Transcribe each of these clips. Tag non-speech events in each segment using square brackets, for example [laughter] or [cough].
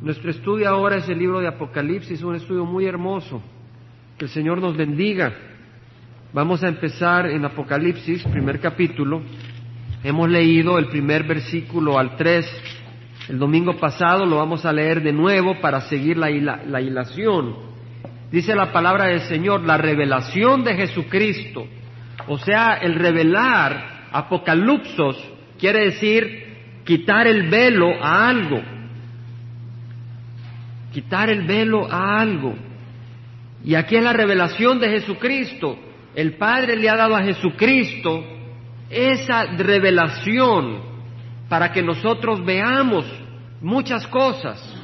Nuestro estudio ahora es el libro de Apocalipsis, un estudio muy hermoso. Que el Señor nos bendiga. Vamos a empezar en Apocalipsis, primer capítulo. Hemos leído el primer versículo al 3 el domingo pasado, lo vamos a leer de nuevo para seguir la, la hilación. Dice la palabra del Señor, la revelación de Jesucristo. O sea, el revelar, apocalipsos, quiere decir quitar el velo a algo quitar el velo a algo. Y aquí es la revelación de Jesucristo. El Padre le ha dado a Jesucristo esa revelación para que nosotros veamos muchas cosas.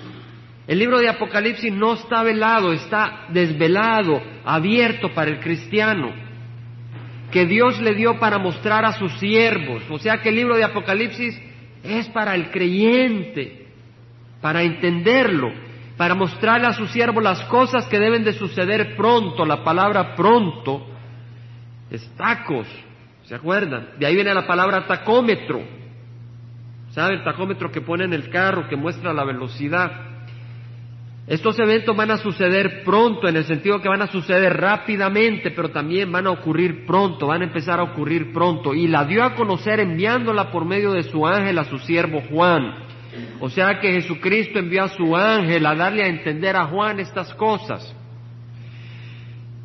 El libro de Apocalipsis no está velado, está desvelado, abierto para el cristiano, que Dios le dio para mostrar a sus siervos. O sea que el libro de Apocalipsis es para el creyente, para entenderlo para mostrarle a su siervo las cosas que deben de suceder pronto. La palabra pronto es tacos, ¿se acuerdan? De ahí viene la palabra tacómetro. ¿Sabe? El tacómetro que pone en el carro, que muestra la velocidad. Estos eventos van a suceder pronto, en el sentido que van a suceder rápidamente, pero también van a ocurrir pronto, van a empezar a ocurrir pronto. Y la dio a conocer enviándola por medio de su ángel a su siervo Juan. O sea que Jesucristo envió a su ángel a darle a entender a Juan estas cosas.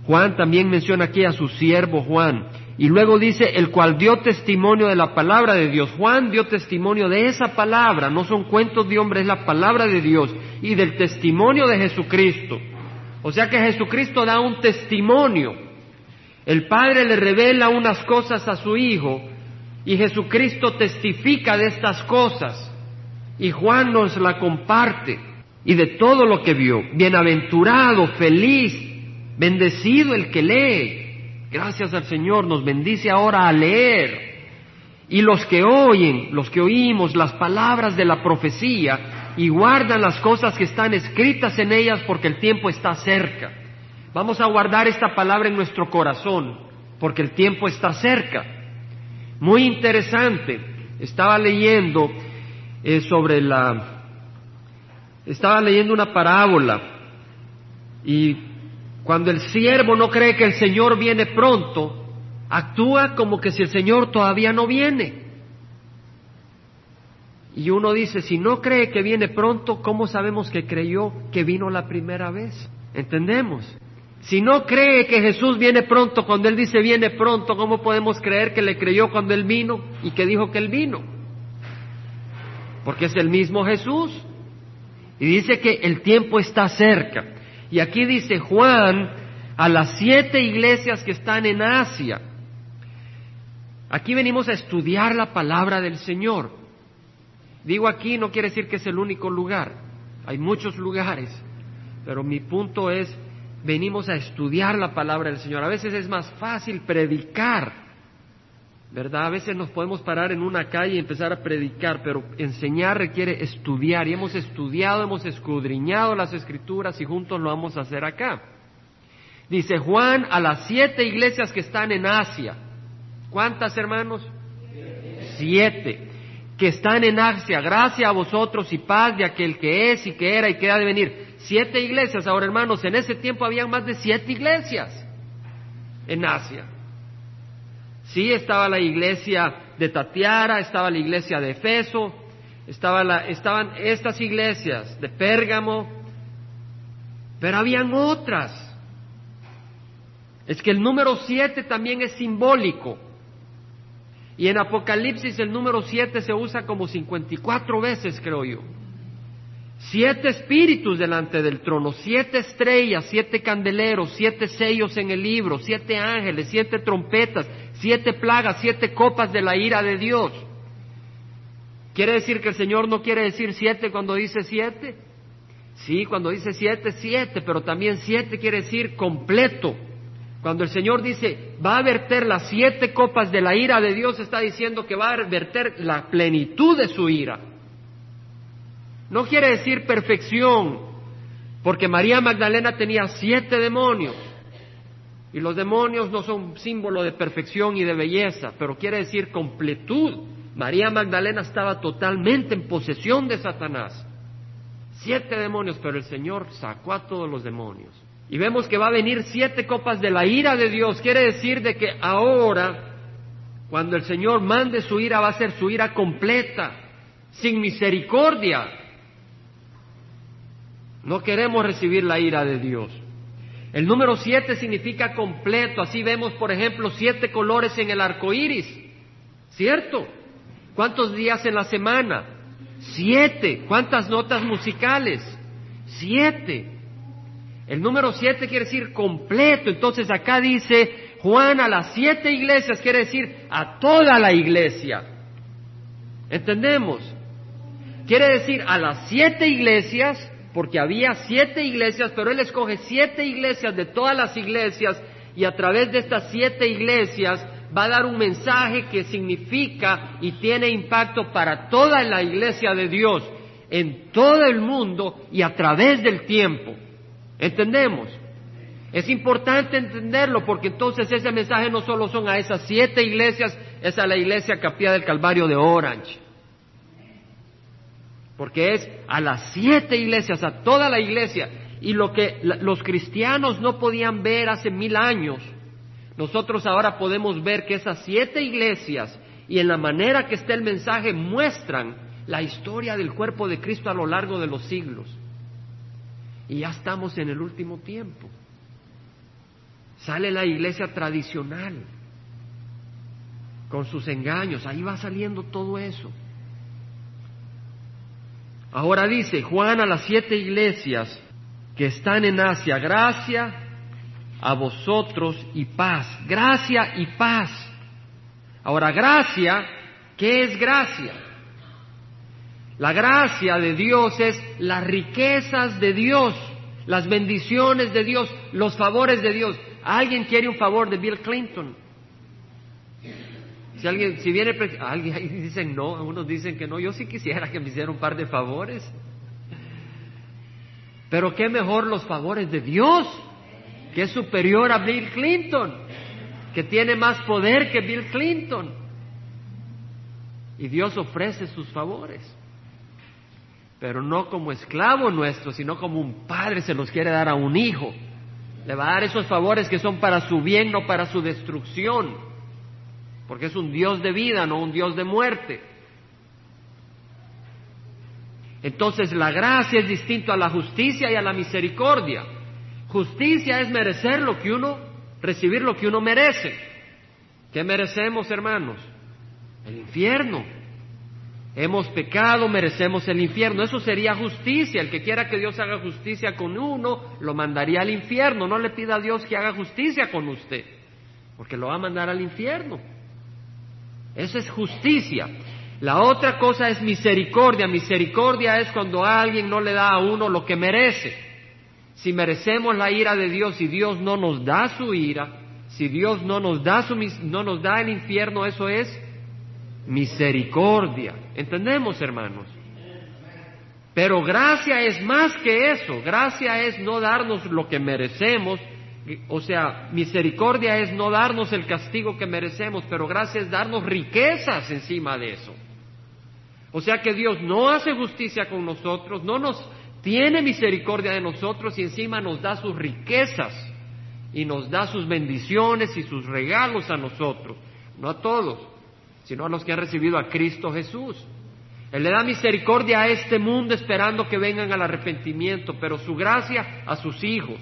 Juan también menciona aquí a su siervo Juan. Y luego dice, el cual dio testimonio de la palabra de Dios. Juan dio testimonio de esa palabra, no son cuentos de hombres, es la palabra de Dios y del testimonio de Jesucristo. O sea que Jesucristo da un testimonio. El Padre le revela unas cosas a su Hijo y Jesucristo testifica de estas cosas. Y Juan nos la comparte y de todo lo que vio. Bienaventurado, feliz, bendecido el que lee. Gracias al Señor, nos bendice ahora a leer. Y los que oyen, los que oímos las palabras de la profecía y guardan las cosas que están escritas en ellas porque el tiempo está cerca. Vamos a guardar esta palabra en nuestro corazón porque el tiempo está cerca. Muy interesante. Estaba leyendo es sobre la... Estaba leyendo una parábola y cuando el siervo no cree que el Señor viene pronto, actúa como que si el Señor todavía no viene. Y uno dice, si no cree que viene pronto, ¿cómo sabemos que creyó que vino la primera vez? ¿Entendemos? Si no cree que Jesús viene pronto, cuando Él dice viene pronto, ¿cómo podemos creer que le creyó cuando Él vino y que dijo que Él vino? Porque es el mismo Jesús. Y dice que el tiempo está cerca. Y aquí dice Juan a las siete iglesias que están en Asia. Aquí venimos a estudiar la palabra del Señor. Digo aquí no quiere decir que es el único lugar. Hay muchos lugares. Pero mi punto es, venimos a estudiar la palabra del Señor. A veces es más fácil predicar ¿verdad? A veces nos podemos parar en una calle y empezar a predicar, pero enseñar requiere estudiar y hemos estudiado, hemos escudriñado las escrituras y juntos lo vamos a hacer acá. Dice Juan a las siete iglesias que están en Asia. ¿Cuántas hermanos? Siete. Que están en Asia. Gracias a vosotros y paz de aquel que es y que era y que ha de venir. Siete iglesias. Ahora hermanos, en ese tiempo habían más de siete iglesias en Asia. Sí, estaba la iglesia de Tatiara, estaba la iglesia de Efeso, estaban estas iglesias de Pérgamo, pero habían otras. Es que el número siete también es simbólico. Y en Apocalipsis el número siete se usa como 54 veces, creo yo. Siete espíritus delante del trono, siete estrellas, siete candeleros, siete sellos en el libro, siete ángeles, siete trompetas, siete plagas, siete copas de la ira de Dios. ¿Quiere decir que el Señor no quiere decir siete cuando dice siete? Sí, cuando dice siete, siete, pero también siete quiere decir completo. Cuando el Señor dice va a verter las siete copas de la ira de Dios, está diciendo que va a verter la plenitud de su ira. No quiere decir perfección, porque María Magdalena tenía siete demonios. Y los demonios no son símbolo de perfección y de belleza, pero quiere decir completud. María Magdalena estaba totalmente en posesión de Satanás. Siete demonios, pero el Señor sacó a todos los demonios. Y vemos que va a venir siete copas de la ira de Dios. Quiere decir de que ahora, cuando el Señor mande su ira, va a ser su ira completa, sin misericordia. No queremos recibir la ira de Dios. El número siete significa completo. Así vemos, por ejemplo, siete colores en el arco iris. ¿Cierto? ¿Cuántos días en la semana? Siete. ¿Cuántas notas musicales? Siete. El número siete quiere decir completo. Entonces acá dice Juan a las siete iglesias, quiere decir a toda la iglesia. ¿Entendemos? Quiere decir a las siete iglesias, porque había siete iglesias, pero él escoge siete iglesias de todas las iglesias y a través de estas siete iglesias va a dar un mensaje que significa y tiene impacto para toda la iglesia de Dios en todo el mundo y a través del tiempo. ¿Entendemos? Es importante entenderlo porque entonces ese mensaje no solo son a esas siete iglesias, es a la iglesia Capilla del Calvario de Orange. Porque es a las siete iglesias, a toda la iglesia. Y lo que los cristianos no podían ver hace mil años, nosotros ahora podemos ver que esas siete iglesias y en la manera que está el mensaje muestran la historia del cuerpo de Cristo a lo largo de los siglos. Y ya estamos en el último tiempo. Sale la iglesia tradicional con sus engaños, ahí va saliendo todo eso. Ahora dice Juan a las siete iglesias que están en Asia, gracia a vosotros y paz, gracia y paz. Ahora, gracia, ¿qué es gracia? La gracia de Dios es las riquezas de Dios, las bendiciones de Dios, los favores de Dios. ¿Alguien quiere un favor de Bill Clinton? Si alguien, si viene, alguien [laughs] dicen no, unos dicen que no. Yo sí quisiera que me hiciera un par de favores. Pero qué mejor los favores de Dios, que es superior a Bill Clinton, que tiene más poder que Bill Clinton. Y Dios ofrece sus favores pero no como esclavo nuestro, sino como un padre se los quiere dar a un hijo. Le va a dar esos favores que son para su bien, no para su destrucción, porque es un Dios de vida, no un Dios de muerte. Entonces la gracia es distinto a la justicia y a la misericordia. Justicia es merecer lo que uno, recibir lo que uno merece. ¿Qué merecemos, hermanos? El infierno. Hemos pecado, merecemos el infierno. Eso sería justicia. El que quiera que Dios haga justicia con uno, lo mandaría al infierno. No le pida a Dios que haga justicia con usted, porque lo va a mandar al infierno. Eso es justicia. La otra cosa es misericordia. Misericordia es cuando alguien no le da a uno lo que merece. Si merecemos la ira de Dios y Dios no nos da su ira, si Dios no nos da, su, no nos da el infierno, eso es misericordia. ¿Entendemos, hermanos? Pero gracia es más que eso. Gracia es no darnos lo que merecemos. O sea, misericordia es no darnos el castigo que merecemos, pero gracia es darnos riquezas encima de eso. O sea que Dios no hace justicia con nosotros, no nos tiene misericordia de nosotros y encima nos da sus riquezas y nos da sus bendiciones y sus regalos a nosotros, no a todos sino a los que han recibido a Cristo Jesús. Él le da misericordia a este mundo esperando que vengan al arrepentimiento, pero su gracia a sus hijos.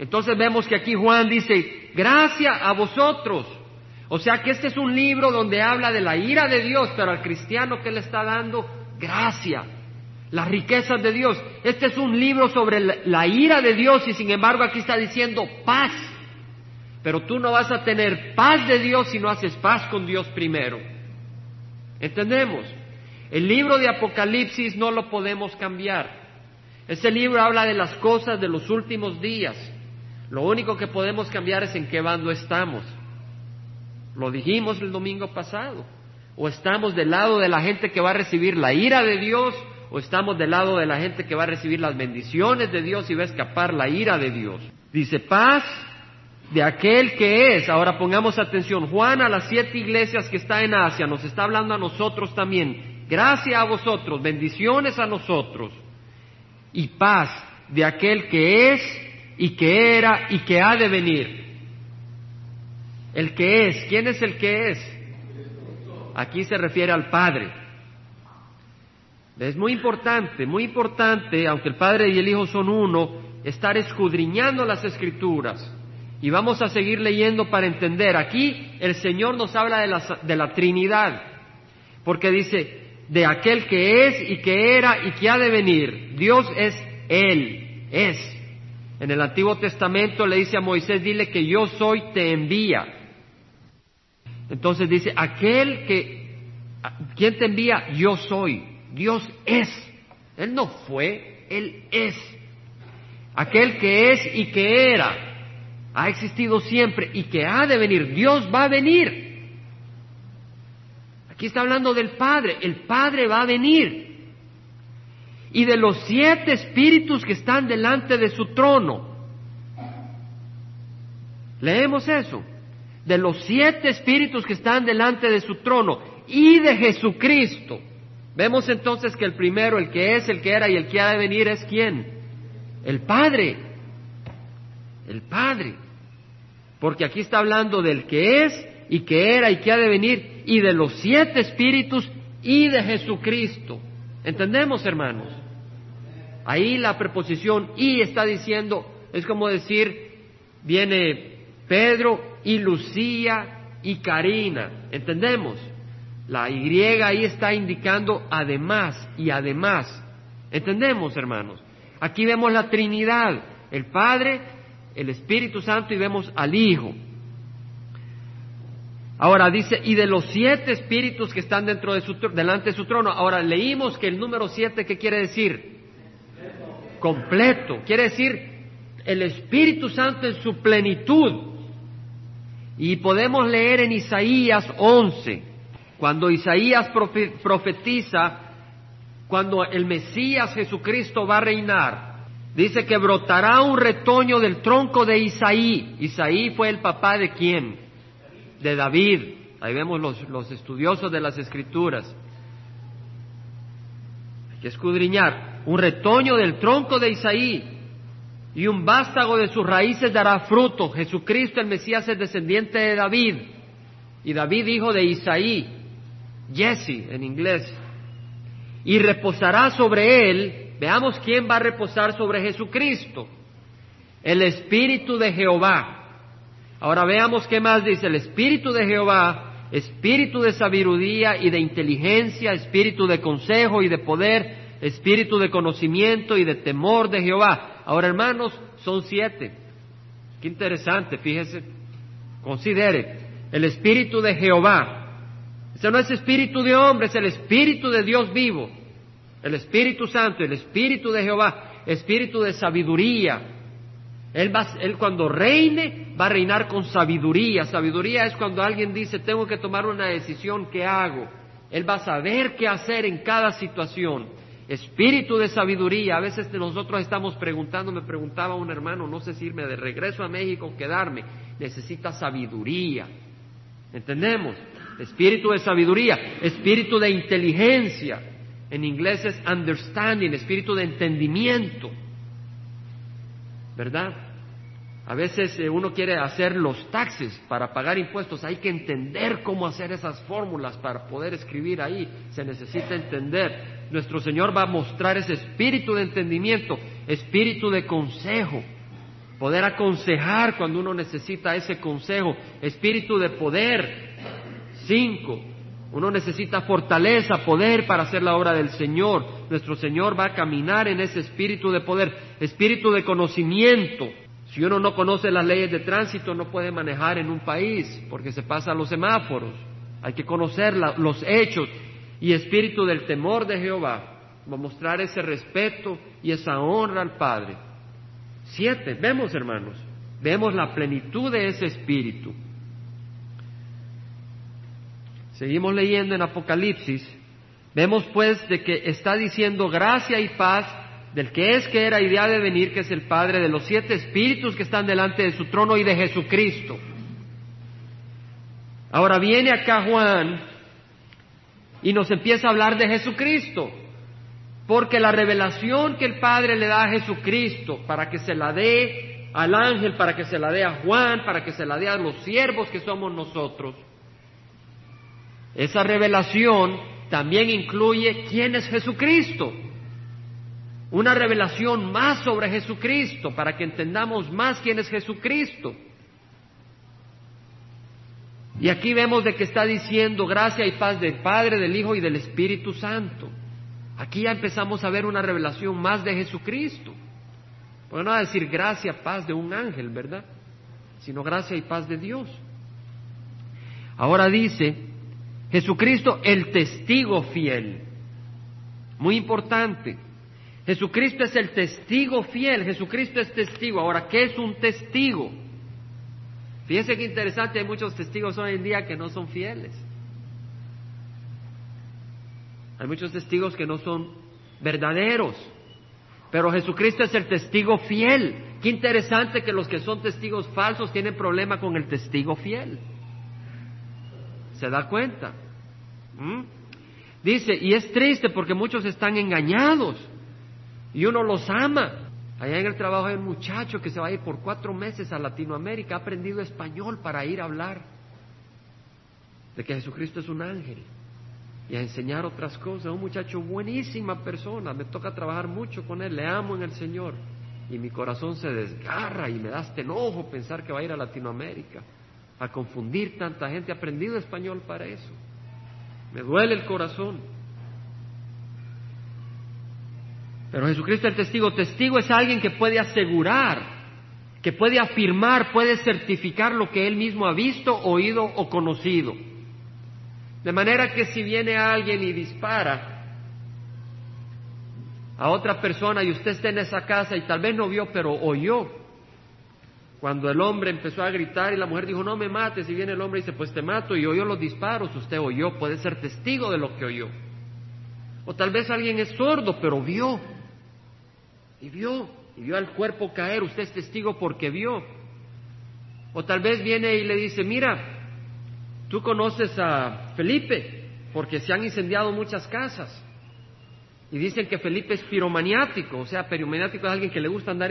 Entonces vemos que aquí Juan dice, gracia a vosotros. O sea que este es un libro donde habla de la ira de Dios, pero al cristiano que le está dando gracia, las riquezas de Dios. Este es un libro sobre la ira de Dios y sin embargo aquí está diciendo paz. Pero tú no vas a tener paz de Dios si no haces paz con Dios primero. ¿Entendemos? El libro de Apocalipsis no lo podemos cambiar. Ese libro habla de las cosas de los últimos días. Lo único que podemos cambiar es en qué bando estamos. Lo dijimos el domingo pasado. O estamos del lado de la gente que va a recibir la ira de Dios, o estamos del lado de la gente que va a recibir las bendiciones de Dios y va a escapar la ira de Dios. Dice paz de aquel que es, ahora pongamos atención, Juan a las siete iglesias que está en Asia nos está hablando a nosotros también, gracias a vosotros, bendiciones a nosotros, y paz de aquel que es y que era y que ha de venir. El que es, ¿quién es el que es? Aquí se refiere al Padre. Es muy importante, muy importante, aunque el Padre y el Hijo son uno, estar escudriñando las escrituras. Y vamos a seguir leyendo para entender. Aquí el Señor nos habla de la, de la Trinidad, porque dice, de aquel que es y que era y que ha de venir. Dios es Él, es. En el Antiguo Testamento le dice a Moisés, dile que yo soy, te envía. Entonces dice, aquel que, ¿quién te envía? Yo soy. Dios es. Él no fue, Él es. Aquel que es y que era, ha existido siempre y que ha de venir. Dios va a venir. Aquí está hablando del Padre. El Padre va a venir. Y de los siete espíritus que están delante de su trono. Leemos eso. De los siete espíritus que están delante de su trono y de Jesucristo. Vemos entonces que el primero, el que es, el que era y el que ha de venir es quién? El Padre. El Padre. Porque aquí está hablando del que es y que era y que ha de venir y de los siete espíritus y de Jesucristo. ¿Entendemos, hermanos? Ahí la preposición y está diciendo, es como decir, viene Pedro y Lucía y Karina. ¿Entendemos? La Y ahí está indicando además y además. ¿Entendemos, hermanos? Aquí vemos la Trinidad, el Padre, el Espíritu Santo y vemos al Hijo. Ahora dice, y de los siete espíritus que están dentro de su, delante de su trono. Ahora leímos que el número siete, ¿qué quiere decir? Completo. Quiere decir el Espíritu Santo en su plenitud. Y podemos leer en Isaías 11, cuando Isaías profetiza, cuando el Mesías Jesucristo va a reinar, dice que brotará un retoño del tronco de Isaí. Isaí fue el papá de quién? de David. Ahí vemos los, estudiosos de las escrituras. Hay que escudriñar. Un retoño del tronco de Isaí y un vástago de sus raíces dará fruto. Jesucristo el Mesías es descendiente de David y David hijo de Isaí, Jesse en inglés. Y reposará sobre él, veamos quién va a reposar sobre Jesucristo, el Espíritu de Jehová Ahora veamos qué más dice el Espíritu de Jehová, espíritu de sabiduría y de inteligencia, espíritu de consejo y de poder, espíritu de conocimiento y de temor de Jehová. Ahora hermanos, son siete. Qué interesante, fíjese. Considere, el espíritu de Jehová. Ese no es espíritu de hombre, es el espíritu de Dios vivo. El Espíritu Santo, el Espíritu de Jehová, espíritu de sabiduría, él, va, él cuando reine va a reinar con sabiduría. Sabiduría es cuando alguien dice, tengo que tomar una decisión, ¿qué hago? Él va a saber qué hacer en cada situación. Espíritu de sabiduría. A veces nosotros estamos preguntando, me preguntaba un hermano, no sé si irme de regreso a México o quedarme. Necesita sabiduría. ¿Entendemos? Espíritu de sabiduría, espíritu de inteligencia. En inglés es understanding, espíritu de entendimiento. ¿verdad? A veces eh, uno quiere hacer los taxes para pagar impuestos, hay que entender cómo hacer esas fórmulas para poder escribir ahí, se necesita entender. Nuestro Señor va a mostrar ese espíritu de entendimiento, espíritu de consejo, poder aconsejar cuando uno necesita ese consejo, espíritu de poder. Cinco, uno necesita fortaleza, poder para hacer la obra del Señor. Nuestro Señor va a caminar en ese espíritu de poder, espíritu de conocimiento. Si uno no conoce las leyes de tránsito, no puede manejar en un país porque se pasa los semáforos. Hay que conocer los hechos y espíritu del temor de Jehová. Va a mostrar ese respeto y esa honra al Padre. Siete, vemos hermanos, vemos la plenitud de ese espíritu. Seguimos leyendo en Apocalipsis. Vemos pues de que está diciendo gracia y paz del que es, que era y de venir, que es el Padre de los siete espíritus que están delante de su trono y de Jesucristo. Ahora viene acá Juan y nos empieza a hablar de Jesucristo, Porque la revelación que el Padre le da a Jesucristo para que se la dé al ángel, para que se la dé a Juan, para que se la dé a los siervos que somos nosotros, esa revelación también incluye quién es Jesucristo. Una revelación más sobre Jesucristo para que entendamos más quién es Jesucristo. Y aquí vemos de que está diciendo gracia y paz del Padre, del Hijo y del Espíritu Santo. Aquí ya empezamos a ver una revelación más de Jesucristo. Porque no va a decir gracia, paz de un ángel, ¿verdad? Sino gracia y paz de Dios. Ahora dice, Jesucristo el testigo fiel. Muy importante. Jesucristo es el testigo fiel. Jesucristo es testigo. Ahora, ¿qué es un testigo? Fíjense qué interesante, hay muchos testigos hoy en día que no son fieles. Hay muchos testigos que no son verdaderos. Pero Jesucristo es el testigo fiel. Qué interesante que los que son testigos falsos tienen problema con el testigo fiel. ¿Se da cuenta? ¿Mm? Dice, y es triste porque muchos están engañados y uno los ama. Allá en el trabajo hay un muchacho que se va a ir por cuatro meses a Latinoamérica, ha aprendido español para ir a hablar de que Jesucristo es un ángel y a enseñar otras cosas. Un muchacho buenísima persona, me toca trabajar mucho con él, le amo en el Señor. Y mi corazón se desgarra y me da este enojo pensar que va a ir a Latinoamérica, a confundir tanta gente. Ha aprendido español para eso. Me duele el corazón. Pero Jesucristo es testigo. Testigo es alguien que puede asegurar, que puede afirmar, puede certificar lo que él mismo ha visto, oído o conocido. De manera que si viene alguien y dispara a otra persona y usted está en esa casa y tal vez no vio, pero oyó, cuando el hombre empezó a gritar y la mujer dijo, no me mates, y viene el hombre y dice, pues te mato, y oyó los disparos, usted oyó, puede ser testigo de lo que oyó. O tal vez alguien es sordo, pero vio, y vio, y vio al cuerpo caer, usted es testigo porque vio. O tal vez viene y le dice, mira, Tú conoces a Felipe, porque se han incendiado muchas casas. Y dicen que Felipe es piromaniático, o sea, piromaniático es alguien que le gusta andar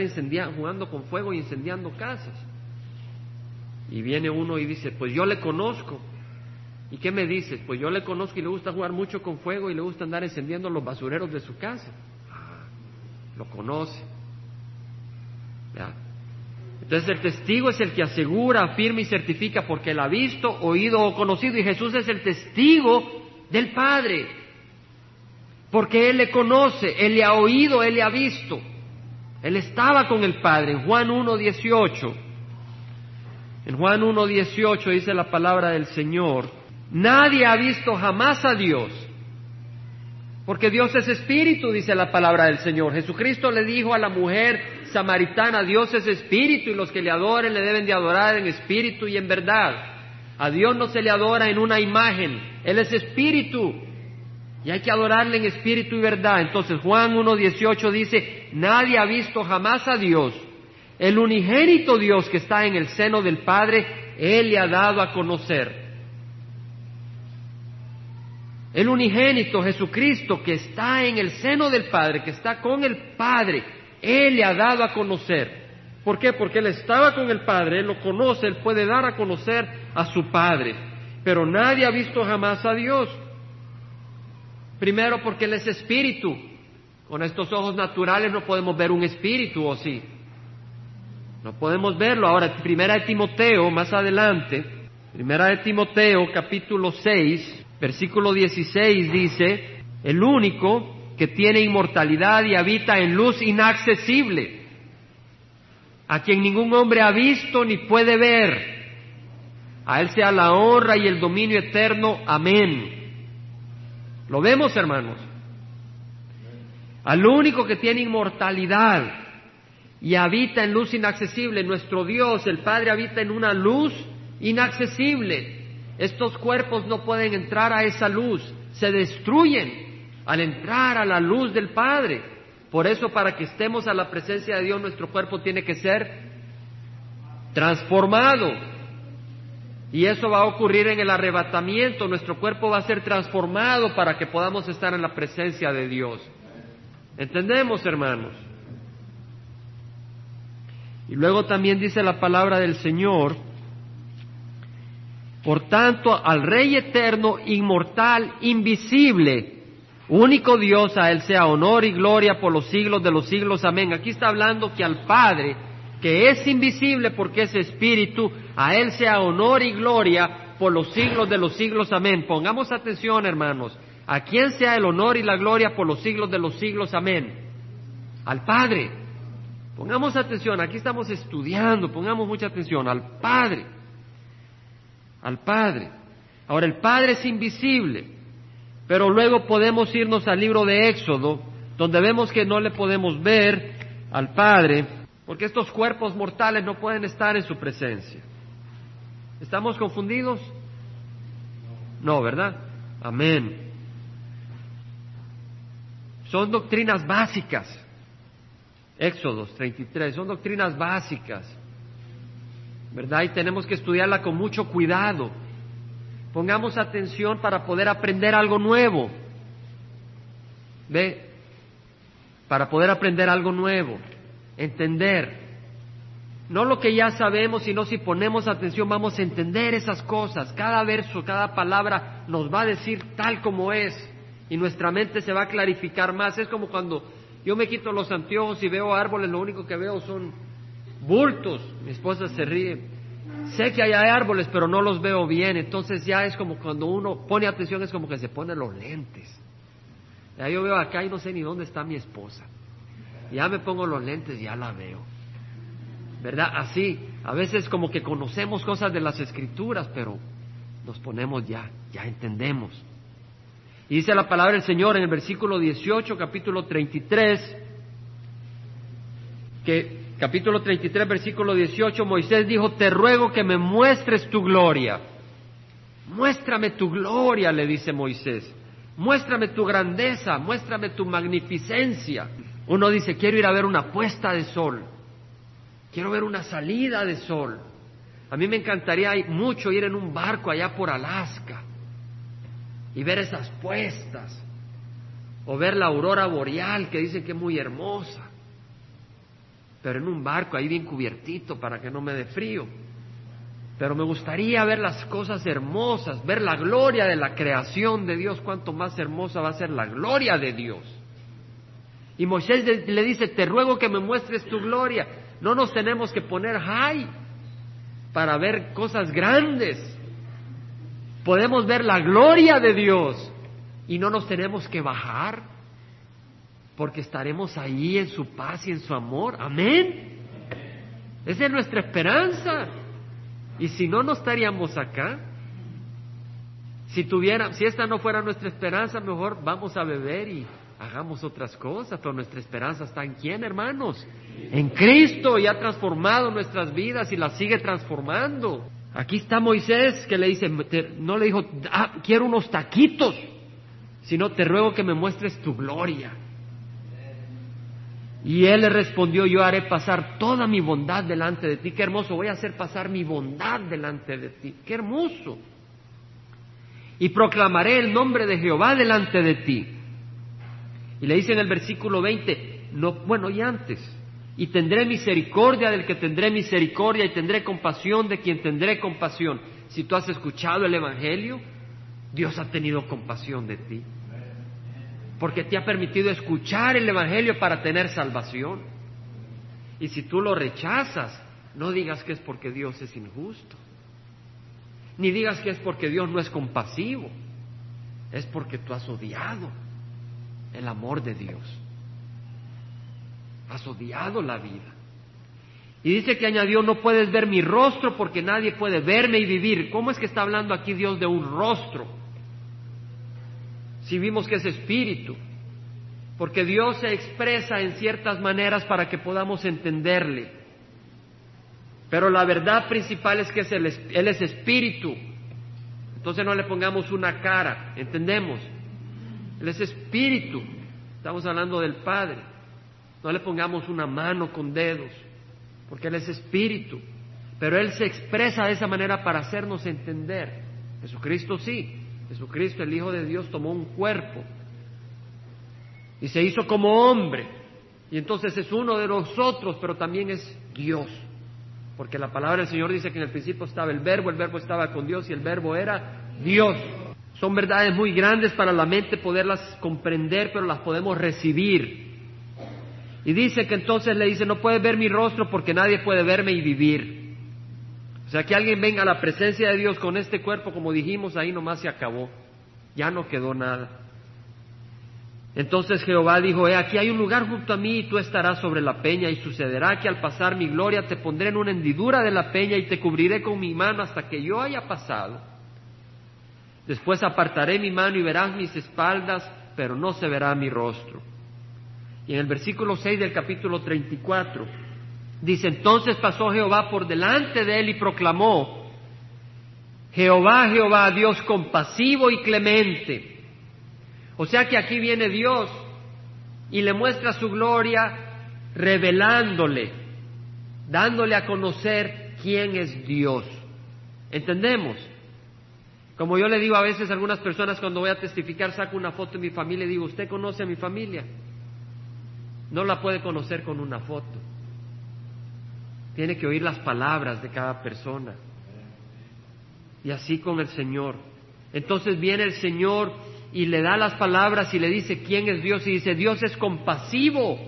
jugando con fuego y incendiando casas. Y viene uno y dice, pues yo le conozco. ¿Y qué me dices? Pues yo le conozco y le gusta jugar mucho con fuego y le gusta andar encendiendo los basureros de su casa. Lo conoce. Entonces el testigo es el que asegura, afirma y certifica porque él ha visto, oído o conocido. Y Jesús es el testigo del Padre. Porque Él le conoce, Él le ha oído, Él le ha visto. Él estaba con el Padre. En Juan 1.18, en Juan 1.18 dice la palabra del Señor, nadie ha visto jamás a Dios. Porque Dios es espíritu, dice la palabra del Señor. Jesucristo le dijo a la mujer, samaritana, Dios es espíritu y los que le adoren le deben de adorar en espíritu y en verdad. A Dios no se le adora en una imagen, Él es espíritu y hay que adorarle en espíritu y verdad. Entonces Juan 1.18 dice, nadie ha visto jamás a Dios. El unigénito Dios que está en el seno del Padre, Él le ha dado a conocer. El unigénito Jesucristo que está en el seno del Padre, que está con el Padre, él le ha dado a conocer. ¿Por qué? Porque Él estaba con el Padre, Él lo conoce, Él puede dar a conocer a su Padre. Pero nadie ha visto jamás a Dios. Primero porque Él es espíritu. Con estos ojos naturales no podemos ver un espíritu, ¿o sí? No podemos verlo. Ahora, primera de Timoteo, más adelante, primera de Timoteo, capítulo 6, versículo 16, dice, el único que tiene inmortalidad y habita en luz inaccesible, a quien ningún hombre ha visto ni puede ver. A Él sea la honra y el dominio eterno. Amén. ¿Lo vemos, hermanos? Al único que tiene inmortalidad y habita en luz inaccesible, nuestro Dios, el Padre, habita en una luz inaccesible. Estos cuerpos no pueden entrar a esa luz, se destruyen al entrar a la luz del Padre. Por eso, para que estemos a la presencia de Dios, nuestro cuerpo tiene que ser transformado. Y eso va a ocurrir en el arrebatamiento. Nuestro cuerpo va a ser transformado para que podamos estar en la presencia de Dios. ¿Entendemos, hermanos? Y luego también dice la palabra del Señor, por tanto, al Rey eterno, inmortal, invisible, único Dios, a Él sea honor y gloria por los siglos de los siglos. Amén. Aquí está hablando que al Padre, que es invisible porque es espíritu, a Él sea honor y gloria por los siglos de los siglos. Amén. Pongamos atención, hermanos. ¿A quién sea el honor y la gloria por los siglos de los siglos? Amén. Al Padre. Pongamos atención, aquí estamos estudiando, pongamos mucha atención, al Padre. Al Padre. Ahora, el Padre es invisible, pero luego podemos irnos al libro de Éxodo, donde vemos que no le podemos ver al Padre, porque estos cuerpos mortales no pueden estar en su presencia. ¿Estamos confundidos? No, ¿verdad? Amén. Son doctrinas básicas. Éxodos 33, son doctrinas básicas. ¿Verdad? Y tenemos que estudiarla con mucho cuidado. Pongamos atención para poder aprender algo nuevo. ¿Ve? Para poder aprender algo nuevo. Entender. No lo que ya sabemos, sino si ponemos atención vamos a entender esas cosas. Cada verso, cada palabra nos va a decir tal como es y nuestra mente se va a clarificar más. Es como cuando yo me quito los anteojos y veo árboles, lo único que veo son bultos. Mi esposa se ríe. Sé que hay árboles, pero no los veo bien. Entonces ya es como cuando uno pone atención, es como que se pone los lentes. Ya yo veo acá y no sé ni dónde está mi esposa. Ya me pongo los lentes ya la veo. ¿Verdad? Así, a veces como que conocemos cosas de las escrituras, pero nos ponemos ya, ya entendemos. Y dice la palabra del Señor en el versículo 18, capítulo 33, que capítulo 33, versículo 18, Moisés dijo, te ruego que me muestres tu gloria. Muéstrame tu gloria, le dice Moisés. Muéstrame tu grandeza, muéstrame tu magnificencia. Uno dice, quiero ir a ver una puesta de sol. Quiero ver una salida de sol. A mí me encantaría mucho ir en un barco allá por Alaska y ver esas puestas, o ver la aurora boreal que dicen que es muy hermosa, pero en un barco ahí bien cubiertito para que no me dé frío. Pero me gustaría ver las cosas hermosas, ver la gloria de la creación de Dios, cuánto más hermosa va a ser la gloria de Dios. Y Moisés le dice, te ruego que me muestres tu gloria. No nos tenemos que poner high para ver cosas grandes podemos ver la gloria de Dios y no nos tenemos que bajar porque estaremos ahí en su paz y en su amor. Amén. Esa es nuestra esperanza. Y si no, no estaríamos acá. Si tuviera, si esta no fuera nuestra esperanza, mejor vamos a beber y hagamos otras cosas. Pero nuestra esperanza está en quién, hermanos? En Cristo y ha transformado nuestras vidas y las sigue transformando. Aquí está Moisés que le dice, no le dijo, ah, quiero unos taquitos, sino te ruego que me muestres tu gloria. Y él le respondió, yo haré pasar toda mi bondad delante de ti. Qué hermoso, voy a hacer pasar mi bondad delante de ti. Qué hermoso. Y proclamaré el nombre de Jehová delante de ti. Y le dice en el versículo 20, no, bueno, y antes, y tendré misericordia del que tendré misericordia y tendré compasión de quien tendré compasión. Si tú has escuchado el Evangelio, Dios ha tenido compasión de ti. Porque te ha permitido escuchar el Evangelio para tener salvación. Y si tú lo rechazas, no digas que es porque Dios es injusto. Ni digas que es porque Dios no es compasivo. Es porque tú has odiado el amor de Dios. Has odiado la vida. Y dice que añadió, no puedes ver mi rostro porque nadie puede verme y vivir. ¿Cómo es que está hablando aquí Dios de un rostro? Si vimos que es espíritu. Porque Dios se expresa en ciertas maneras para que podamos entenderle. Pero la verdad principal es que Él es espíritu. Entonces no le pongamos una cara, ¿entendemos? Él es espíritu. Estamos hablando del Padre. No le pongamos una mano con dedos, porque Él es espíritu. Pero Él se expresa de esa manera para hacernos entender. Jesucristo sí. Jesucristo, el Hijo de Dios, tomó un cuerpo. y se hizo como hombre. Y entonces es uno de nosotros, pero también es Dios. Porque la palabra del Señor dice que en el principio estaba el verbo, el verbo estaba con Dios y el verbo era Dios. Son verdades muy grandes para la mente poderlas comprender, pero las podemos recibir. Y dice que entonces le dice, no puedes ver mi rostro porque nadie puede verme y vivir. O sea, que alguien venga a la presencia de Dios con este cuerpo, como dijimos, ahí nomás se acabó. Ya no quedó nada. Entonces Jehová dijo, he aquí hay un lugar junto a mí y tú estarás sobre la peña y sucederá que al pasar mi gloria te pondré en una hendidura de la peña y te cubriré con mi mano hasta que yo haya pasado. Después apartaré mi mano y verás mis espaldas, pero no se verá mi rostro. Y en el versículo 6 del capítulo 34 dice, entonces pasó Jehová por delante de él y proclamó, Jehová, Jehová, Dios compasivo y clemente o sea que aquí viene Dios y le muestra su gloria revelándole, dándole a conocer quién es Dios. ¿Entendemos? Como yo le digo a veces a algunas personas cuando voy a testificar, saco una foto de mi familia y digo, ¿usted conoce a mi familia? No la puede conocer con una foto. Tiene que oír las palabras de cada persona. Y así con el Señor. Entonces viene el Señor y le da las palabras y le dice quién es Dios y dice, Dios es compasivo,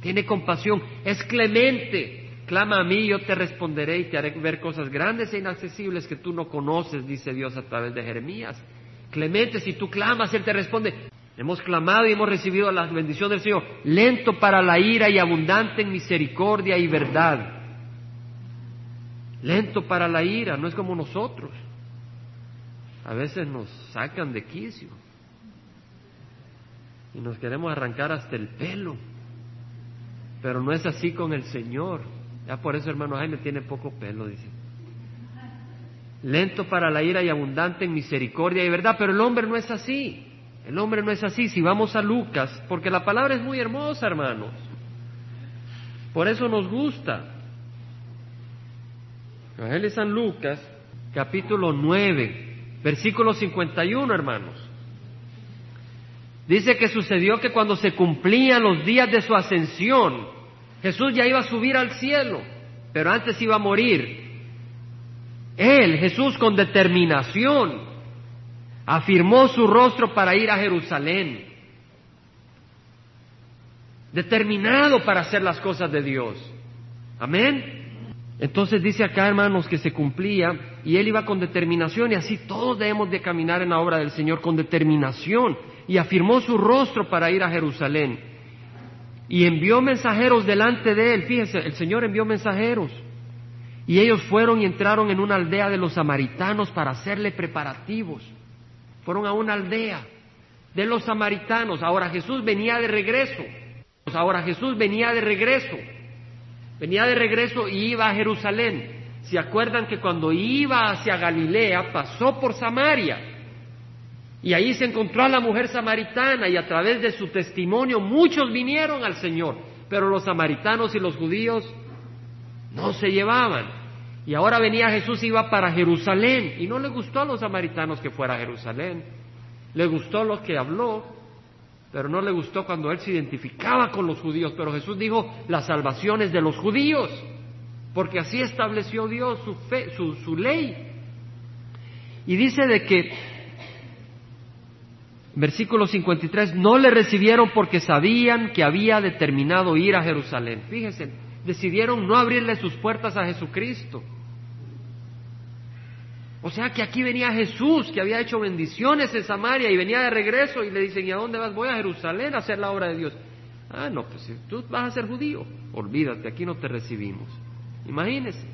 tiene compasión, es clemente. Clama a mí, yo te responderé y te haré ver cosas grandes e inaccesibles que tú no conoces, dice Dios a través de Jeremías. Clemente, si tú clamas, Él te responde. Hemos clamado y hemos recibido la bendición del Señor, lento para la ira y abundante en misericordia y verdad. Lento para la ira, no es como nosotros a veces nos sacan de quicio y nos queremos arrancar hasta el pelo, pero no es así con el Señor. Ya por eso hermano Jaime tiene poco pelo, dice. Lento para la ira y abundante en misericordia y verdad, pero el hombre no es así. El hombre no es así. Si vamos a Lucas, porque la palabra es muy hermosa, hermanos. Por eso nos gusta. Evangelio de San Lucas, capítulo 9. Versículo 51, hermanos. Dice que sucedió que cuando se cumplían los días de su ascensión, Jesús ya iba a subir al cielo, pero antes iba a morir. Él, Jesús, con determinación, afirmó su rostro para ir a Jerusalén, determinado para hacer las cosas de Dios. Amén. Entonces dice acá, hermanos, que se cumplía y él iba con determinación y así todos debemos de caminar en la obra del Señor con determinación y afirmó su rostro para ir a Jerusalén y envió mensajeros delante de él. Fíjese, el Señor envió mensajeros y ellos fueron y entraron en una aldea de los samaritanos para hacerle preparativos. Fueron a una aldea de los samaritanos. Ahora Jesús venía de regreso. Ahora Jesús venía de regreso Venía de regreso y iba a Jerusalén. ¿Se acuerdan que cuando iba hacia Galilea pasó por Samaria? Y ahí se encontró a la mujer samaritana y a través de su testimonio muchos vinieron al Señor, pero los samaritanos y los judíos no se llevaban. Y ahora venía Jesús iba para Jerusalén y no le gustó a los samaritanos que fuera a Jerusalén. Le gustó lo que habló, pero no le gustó cuando él se identificaba con los judíos. Pero Jesús dijo, la salvación es de los judíos, porque así estableció Dios su, fe, su, su ley. Y dice de que, versículo 53, no le recibieron porque sabían que había determinado ir a Jerusalén. Fíjense, decidieron no abrirle sus puertas a Jesucristo. O sea que aquí venía Jesús, que había hecho bendiciones en Samaria y venía de regreso y le dicen, ¿y a dónde vas? Voy a Jerusalén a hacer la obra de Dios. Ah, no, pues si tú vas a ser judío, olvídate, aquí no te recibimos. Imagínese.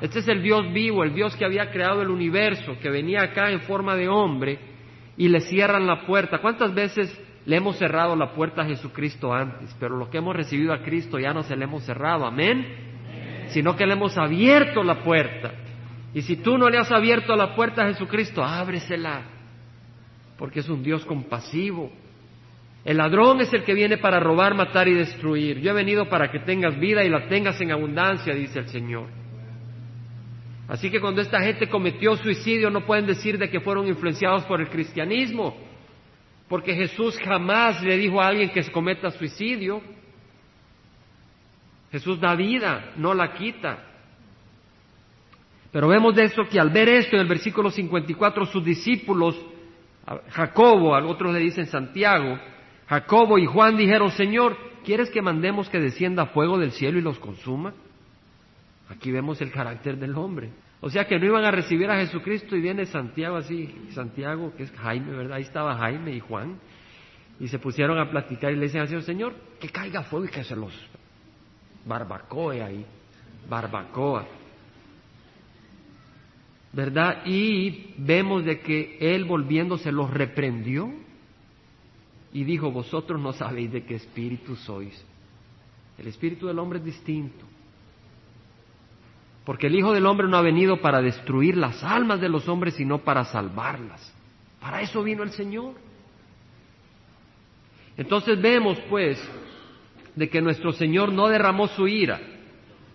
Este es el Dios vivo, el Dios que había creado el universo, que venía acá en forma de hombre y le cierran la puerta. ¿Cuántas veces le hemos cerrado la puerta a Jesucristo antes? Pero lo que hemos recibido a Cristo ya no se le hemos cerrado, amén. Sino que le hemos abierto la puerta. Y si tú no le has abierto la puerta a Jesucristo, ábresela, porque es un Dios compasivo. El ladrón es el que viene para robar, matar y destruir. Yo he venido para que tengas vida y la tengas en abundancia, dice el Señor. Así que cuando esta gente cometió suicidio no pueden decir de que fueron influenciados por el cristianismo, porque Jesús jamás le dijo a alguien que se cometa suicidio. Jesús da vida, no la quita. Pero vemos de esto que al ver esto en el versículo 54 sus discípulos, Jacobo, a otros le dicen Santiago, Jacobo y Juan dijeron, Señor, ¿quieres que mandemos que descienda fuego del cielo y los consuma? Aquí vemos el carácter del hombre. O sea que no iban a recibir a Jesucristo y viene Santiago así, Santiago, que es Jaime, ¿verdad? Ahí estaba Jaime y Juan. Y se pusieron a platicar y le dicen al Señor, Señor, que caiga fuego y que se los barbacoe ahí, barbacoa. ¿Verdad? Y vemos de que él volviéndose los reprendió y dijo, vosotros no sabéis de qué espíritu sois. El espíritu del hombre es distinto. Porque el Hijo del Hombre no ha venido para destruir las almas de los hombres, sino para salvarlas. Para eso vino el Señor. Entonces vemos, pues, de que nuestro Señor no derramó su ira.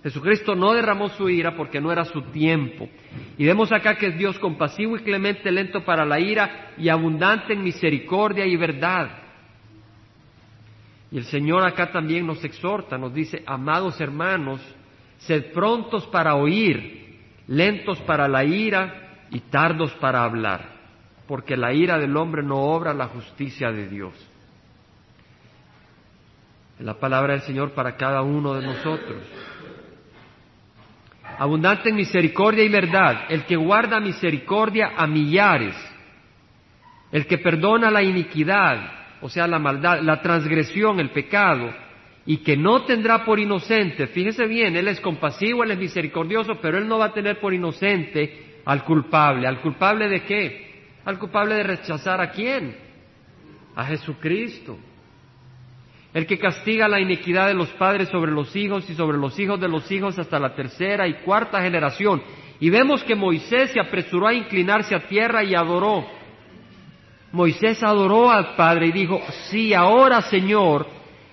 Jesucristo no derramó su ira porque no era su tiempo. Y vemos acá que es Dios compasivo y clemente, lento para la ira y abundante en misericordia y verdad. Y el Señor acá también nos exhorta, nos dice, amados hermanos, Sed prontos para oír, lentos para la ira y tardos para hablar, porque la ira del hombre no obra la justicia de Dios. la palabra del Señor para cada uno de nosotros. Abundante en misericordia y verdad, el que guarda misericordia a millares, el que perdona la iniquidad, o sea, la maldad, la transgresión, el pecado, y que no tendrá por inocente, fíjese bien, Él es compasivo, Él es misericordioso, pero Él no va a tener por inocente al culpable. ¿Al culpable de qué? Al culpable de rechazar a quién? A Jesucristo. El que castiga la iniquidad de los padres sobre los hijos y sobre los hijos de los hijos hasta la tercera y cuarta generación. Y vemos que Moisés se apresuró a inclinarse a tierra y adoró. Moisés adoró al Padre y dijo, sí, ahora Señor,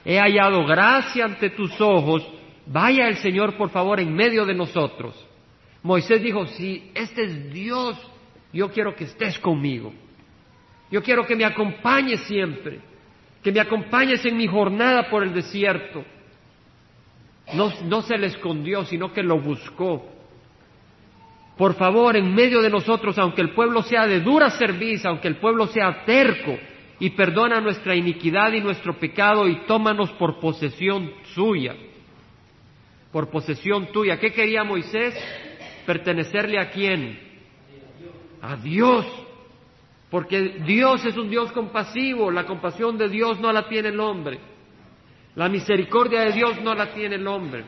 he hallado gracia ante tus ojos, vaya el Señor por favor en medio de nosotros. Moisés dijo, si este es Dios, yo quiero que estés conmigo. Yo quiero que me acompañes siempre, que me acompañes en mi jornada por el desierto. No, no se le escondió, sino que lo buscó. Por favor, en medio de nosotros, aunque el pueblo sea de dura servicio, aunque el pueblo sea terco, y perdona nuestra iniquidad y nuestro pecado y tómanos por posesión suya, por posesión tuya. ¿Qué quería Moisés? Pertenecerle a quién? A Dios. Porque Dios es un Dios compasivo, la compasión de Dios no la tiene el hombre, la misericordia de Dios no la tiene el hombre.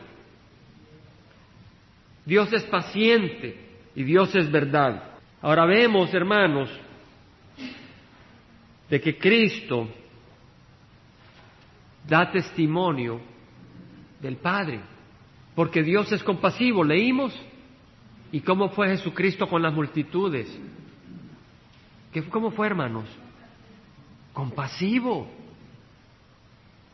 Dios es paciente y Dios es verdad. Ahora vemos, hermanos, de que Cristo da testimonio del Padre, porque Dios es compasivo, leímos, ¿y cómo fue Jesucristo con las multitudes? ¿Cómo fue, hermanos? Compasivo.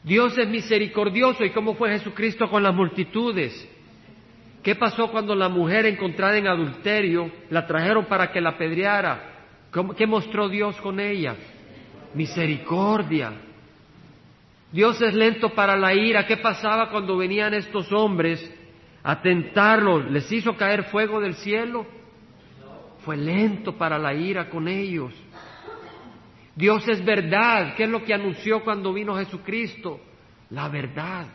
Dios es misericordioso, ¿y cómo fue Jesucristo con las multitudes? ¿Qué pasó cuando la mujer encontrada en adulterio la trajeron para que la apedreara? ¿Qué mostró Dios con ella? misericordia. Dios es lento para la ira. ¿Qué pasaba cuando venían estos hombres a tentarlos? ¿Les hizo caer fuego del cielo? Fue lento para la ira con ellos. Dios es verdad. ¿Qué es lo que anunció cuando vino Jesucristo? La verdad.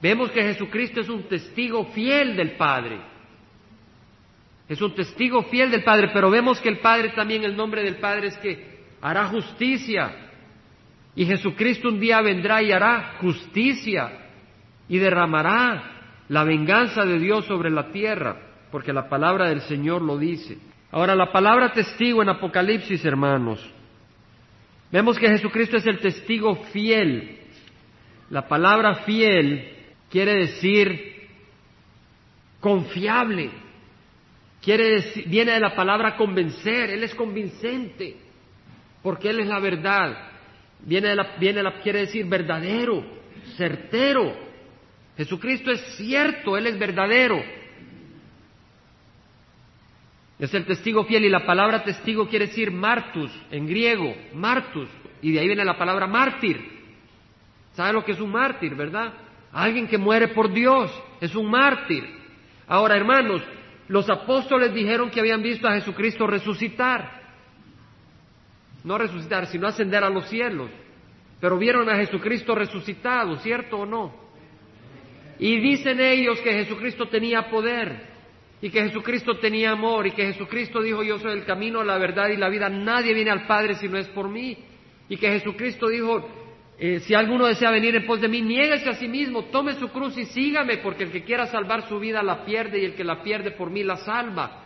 Vemos que Jesucristo es un testigo fiel del Padre. Es un testigo fiel del Padre, pero vemos que el Padre también, el nombre del Padre es que hará justicia. Y Jesucristo un día vendrá y hará justicia y derramará la venganza de Dios sobre la tierra, porque la palabra del Señor lo dice. Ahora, la palabra testigo en Apocalipsis, hermanos, vemos que Jesucristo es el testigo fiel. La palabra fiel quiere decir confiable, quiere decir, viene de la palabra convencer, Él es convincente porque Él es la verdad. Viene, la, viene la, quiere decir verdadero, certero. Jesucristo es cierto, Él es verdadero. Es el testigo fiel y la palabra testigo quiere decir martus en griego, martus, Y de ahí viene la palabra mártir. ¿Sabe lo que es un mártir, verdad? Alguien que muere por Dios es un mártir. Ahora, hermanos, los apóstoles dijeron que habían visto a Jesucristo resucitar. No resucitar, sino ascender a los cielos. Pero vieron a Jesucristo resucitado, ¿cierto o no? Y dicen ellos que Jesucristo tenía poder y que Jesucristo tenía amor y que Jesucristo dijo yo soy el camino, la verdad y la vida, nadie viene al Padre si no es por mí. Y que Jesucristo dijo, eh, si alguno desea venir en pos de mí, niéguese a sí mismo, tome su cruz y sígame, porque el que quiera salvar su vida la pierde y el que la pierde por mí la salva.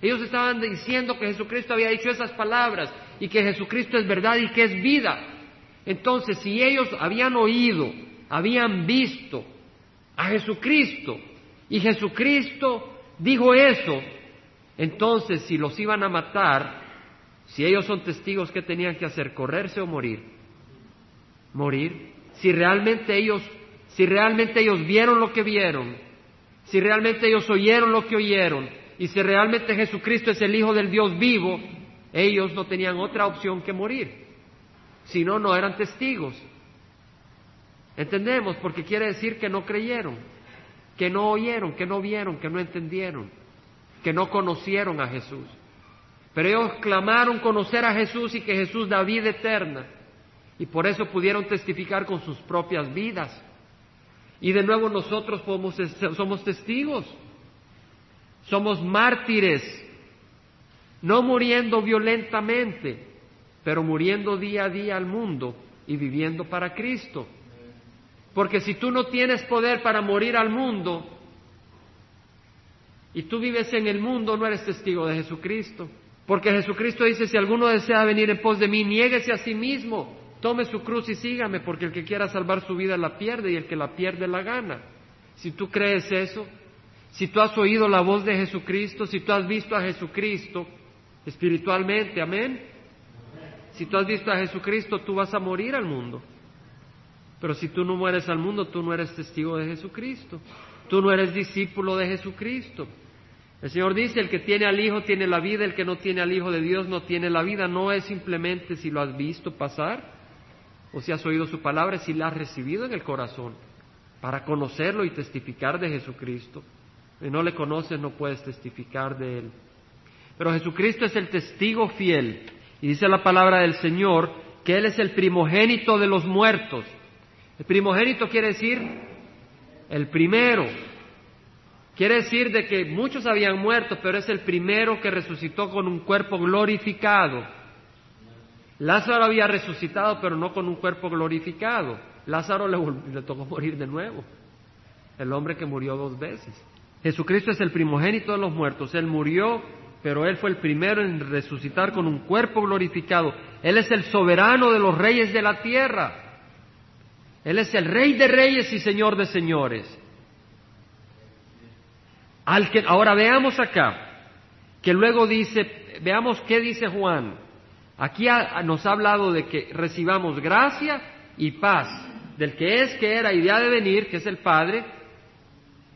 Ellos estaban diciendo que Jesucristo había dicho esas palabras y que Jesucristo es verdad y que es vida. Entonces, si ellos habían oído, habían visto a Jesucristo y Jesucristo dijo eso, entonces si los iban a matar, si ellos son testigos, ¿qué tenían que hacer? ¿Correrse o morir? Morir. Si realmente ellos, si realmente ellos vieron lo que vieron, si realmente ellos oyeron lo que oyeron, y si realmente Jesucristo es el Hijo del Dios vivo, ellos no tenían otra opción que morir. Si no, no eran testigos. ¿Entendemos? Porque quiere decir que no creyeron que no oyeron, que no vieron, que no entendieron, que no conocieron a Jesús. Pero ellos clamaron conocer a Jesús y que Jesús da vida eterna. Y por eso pudieron testificar con sus propias vidas. Y de nuevo nosotros somos testigos. Somos mártires. No muriendo violentamente, pero muriendo día a día al mundo y viviendo para Cristo. Porque si tú no tienes poder para morir al mundo y tú vives en el mundo, no eres testigo de Jesucristo. Porque Jesucristo dice, si alguno desea venir en pos de mí, niéguese a sí mismo, tome su cruz y sígame, porque el que quiera salvar su vida la pierde y el que la pierde la gana. Si tú crees eso, si tú has oído la voz de Jesucristo, si tú has visto a Jesucristo espiritualmente, amén. Si tú has visto a Jesucristo, tú vas a morir al mundo. Pero si tú no mueres al mundo, tú no eres testigo de Jesucristo. Tú no eres discípulo de Jesucristo. El Señor dice, el que tiene al Hijo tiene la vida, el que no tiene al Hijo de Dios no tiene la vida. No es simplemente si lo has visto pasar o si has oído su palabra, si la has recibido en el corazón para conocerlo y testificar de Jesucristo. Si no le conoces, no puedes testificar de Él. Pero Jesucristo es el testigo fiel. Y dice la palabra del Señor que Él es el primogénito de los muertos el primogénito quiere decir el primero. Quiere decir de que muchos habían muerto, pero es el primero que resucitó con un cuerpo glorificado. Lázaro había resucitado, pero no con un cuerpo glorificado. Lázaro le, le tocó morir de nuevo. El hombre que murió dos veces. Jesucristo es el primogénito de los muertos. Él murió, pero Él fue el primero en resucitar con un cuerpo glorificado. Él es el soberano de los reyes de la tierra. Él es el rey de reyes y señor de señores. Al que, ahora veamos acá, que luego dice, veamos qué dice Juan. Aquí nos ha hablado de que recibamos gracia y paz del que es, que era y ha de venir, que es el Padre,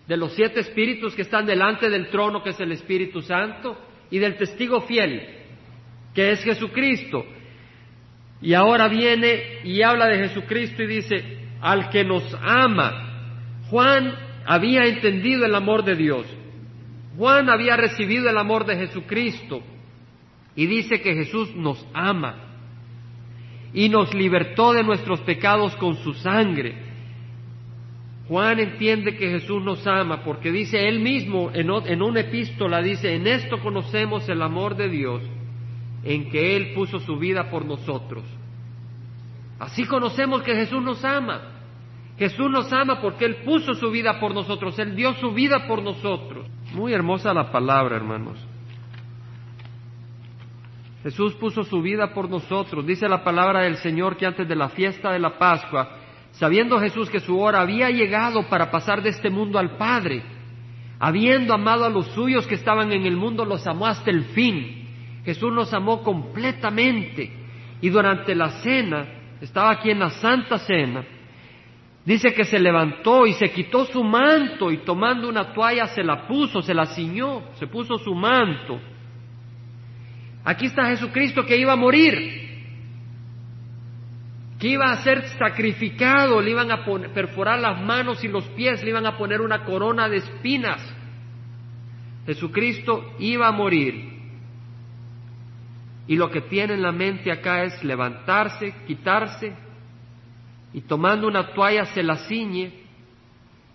de los siete espíritus que están delante del trono, que es el Espíritu Santo, y del testigo fiel, que es Jesucristo. Y ahora viene y habla de Jesucristo y dice, al que nos ama. Juan había entendido el amor de Dios. Juan había recibido el amor de Jesucristo y dice que Jesús nos ama y nos libertó de nuestros pecados con su sangre. Juan entiende que Jesús nos ama porque dice él mismo en, en una epístola, dice, en esto conocemos el amor de Dios, en que Él puso su vida por nosotros. Así conocemos que Jesús nos ama. Jesús nos ama porque Él puso su vida por nosotros, Él dio su vida por nosotros. Muy hermosa la palabra, hermanos. Jesús puso su vida por nosotros. Dice la palabra del Señor que antes de la fiesta de la Pascua, sabiendo Jesús que su hora había llegado para pasar de este mundo al Padre, habiendo amado a los suyos que estaban en el mundo, los amó hasta el fin. Jesús nos amó completamente. Y durante la cena, estaba aquí en la Santa Cena, dice que se levantó y se quitó su manto y tomando una toalla se la puso, se la ciñó, se puso su manto. Aquí está Jesucristo que iba a morir. que iba a ser sacrificado, le iban a perforar las manos y los pies, le iban a poner una corona de espinas. Jesucristo iba a morir. Y lo que tiene en la mente acá es levantarse, quitarse y tomando una toalla se la ciñe,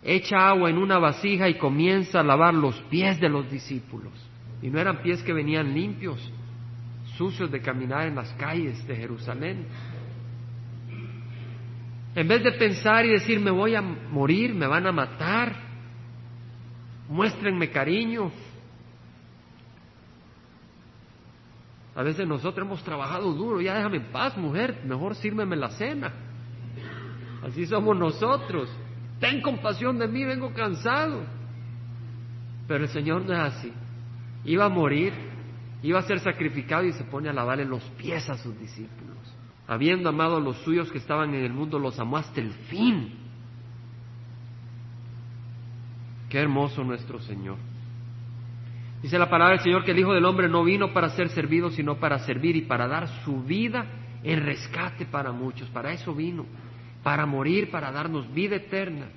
echa agua en una vasija y comienza a lavar los pies de los discípulos. Y no eran pies que venían limpios, sucios de caminar en las calles de Jerusalén. En vez de pensar y decir, me voy a morir, me van a matar, muéstrenme cariño. A veces nosotros hemos trabajado duro, ya déjame en paz, mujer, mejor sírveme la cena. Así somos nosotros. Ten compasión de mí, vengo cansado. Pero el Señor no es así. Iba a morir, iba a ser sacrificado y se pone a lavarle los pies a sus discípulos habiendo amado a los suyos que estaban en el mundo, los amó hasta el fin. Qué hermoso nuestro Señor. Dice la palabra del Señor que el Hijo del Hombre no vino para ser servido, sino para servir y para dar su vida en rescate para muchos. Para eso vino, para morir, para darnos vida eterna.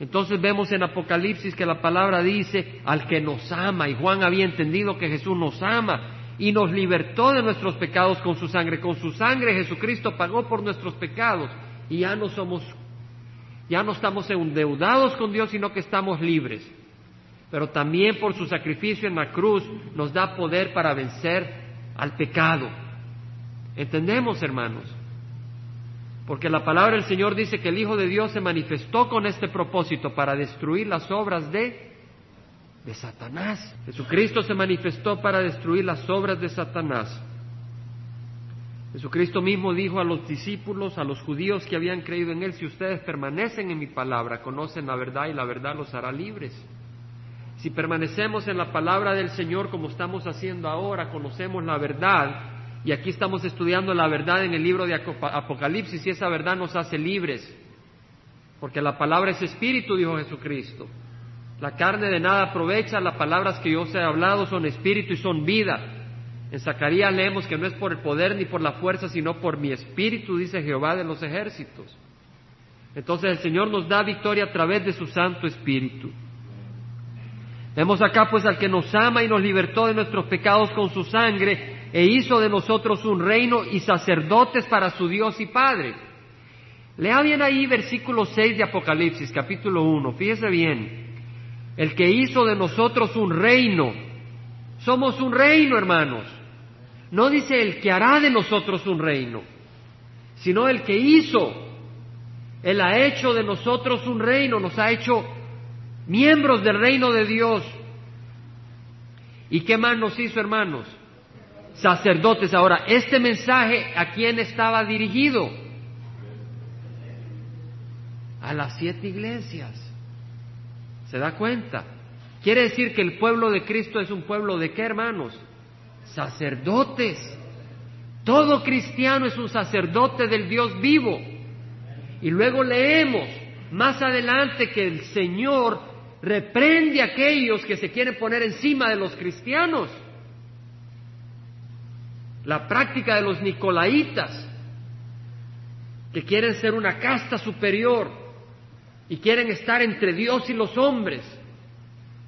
Entonces vemos en Apocalipsis que la palabra dice al que nos ama, y Juan había entendido que Jesús nos ama, y nos libertó de nuestros pecados con su sangre. Con su sangre Jesucristo pagó por nuestros pecados y ya no somos, ya no estamos endeudados con Dios, sino que estamos libres. Pero también por su sacrificio en la cruz nos da poder para vencer al pecado. ¿Entendemos, hermanos? Porque la palabra del Señor dice que el Hijo de Dios se manifestó con este propósito para destruir las obras de de Satanás. Jesucristo se manifestó para destruir las obras de Satanás. Jesucristo mismo dijo a los discípulos, a los judíos que habían creído en Él, si ustedes permanecen en mi palabra, conocen la verdad y la verdad los hará libres. Si permanecemos en la palabra del Señor como estamos haciendo ahora, conocemos la verdad, y aquí estamos estudiando la verdad en el libro de Apocalipsis, y esa verdad nos hace libres, porque la palabra es espíritu, dijo Jesucristo. La carne de nada aprovecha, las palabras que yo os he hablado son espíritu y son vida. En Zacarías leemos que no es por el poder ni por la fuerza, sino por mi espíritu, dice Jehová de los ejércitos. Entonces el Señor nos da victoria a través de su Santo Espíritu. Vemos acá pues al que nos ama y nos libertó de nuestros pecados con su sangre e hizo de nosotros un reino y sacerdotes para su Dios y Padre. Lea bien ahí versículo 6 de Apocalipsis, capítulo 1, fíjese bien el que hizo de nosotros un reino. Somos un reino, hermanos. No dice el que hará de nosotros un reino, sino el que hizo. Él ha hecho de nosotros un reino, nos ha hecho miembros del reino de Dios. ¿Y qué más nos hizo, hermanos? Sacerdotes. Ahora, este mensaje, ¿a quién estaba dirigido? A las siete iglesias. ¿Se da cuenta? Quiere decir que el pueblo de Cristo es un pueblo de qué, hermanos? Sacerdotes. Todo cristiano es un sacerdote del Dios vivo. Y luego leemos más adelante que el Señor reprende a aquellos que se quieren poner encima de los cristianos. La práctica de los nicolaitas, que quieren ser una casta superior, y quieren estar entre Dios y los hombres.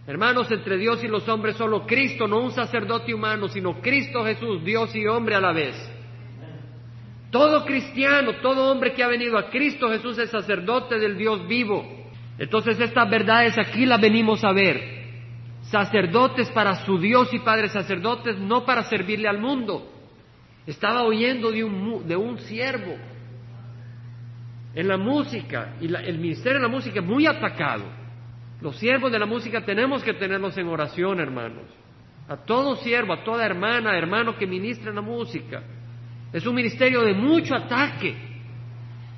Hermanos, entre Dios y los hombres solo Cristo, no un sacerdote humano, sino Cristo Jesús, Dios y hombre a la vez. Todo cristiano, todo hombre que ha venido a Cristo Jesús es sacerdote del Dios vivo. Entonces estas verdades aquí las venimos a ver. Sacerdotes para su Dios y Padre, sacerdotes no para servirle al mundo. Estaba oyendo de un, de un siervo en la música, y el ministerio de la música es muy atacado. Los siervos de la música tenemos que tenerlos en oración, hermanos. A todo siervo, a toda hermana, hermano que ministra en la música. Es un ministerio de mucho ataque,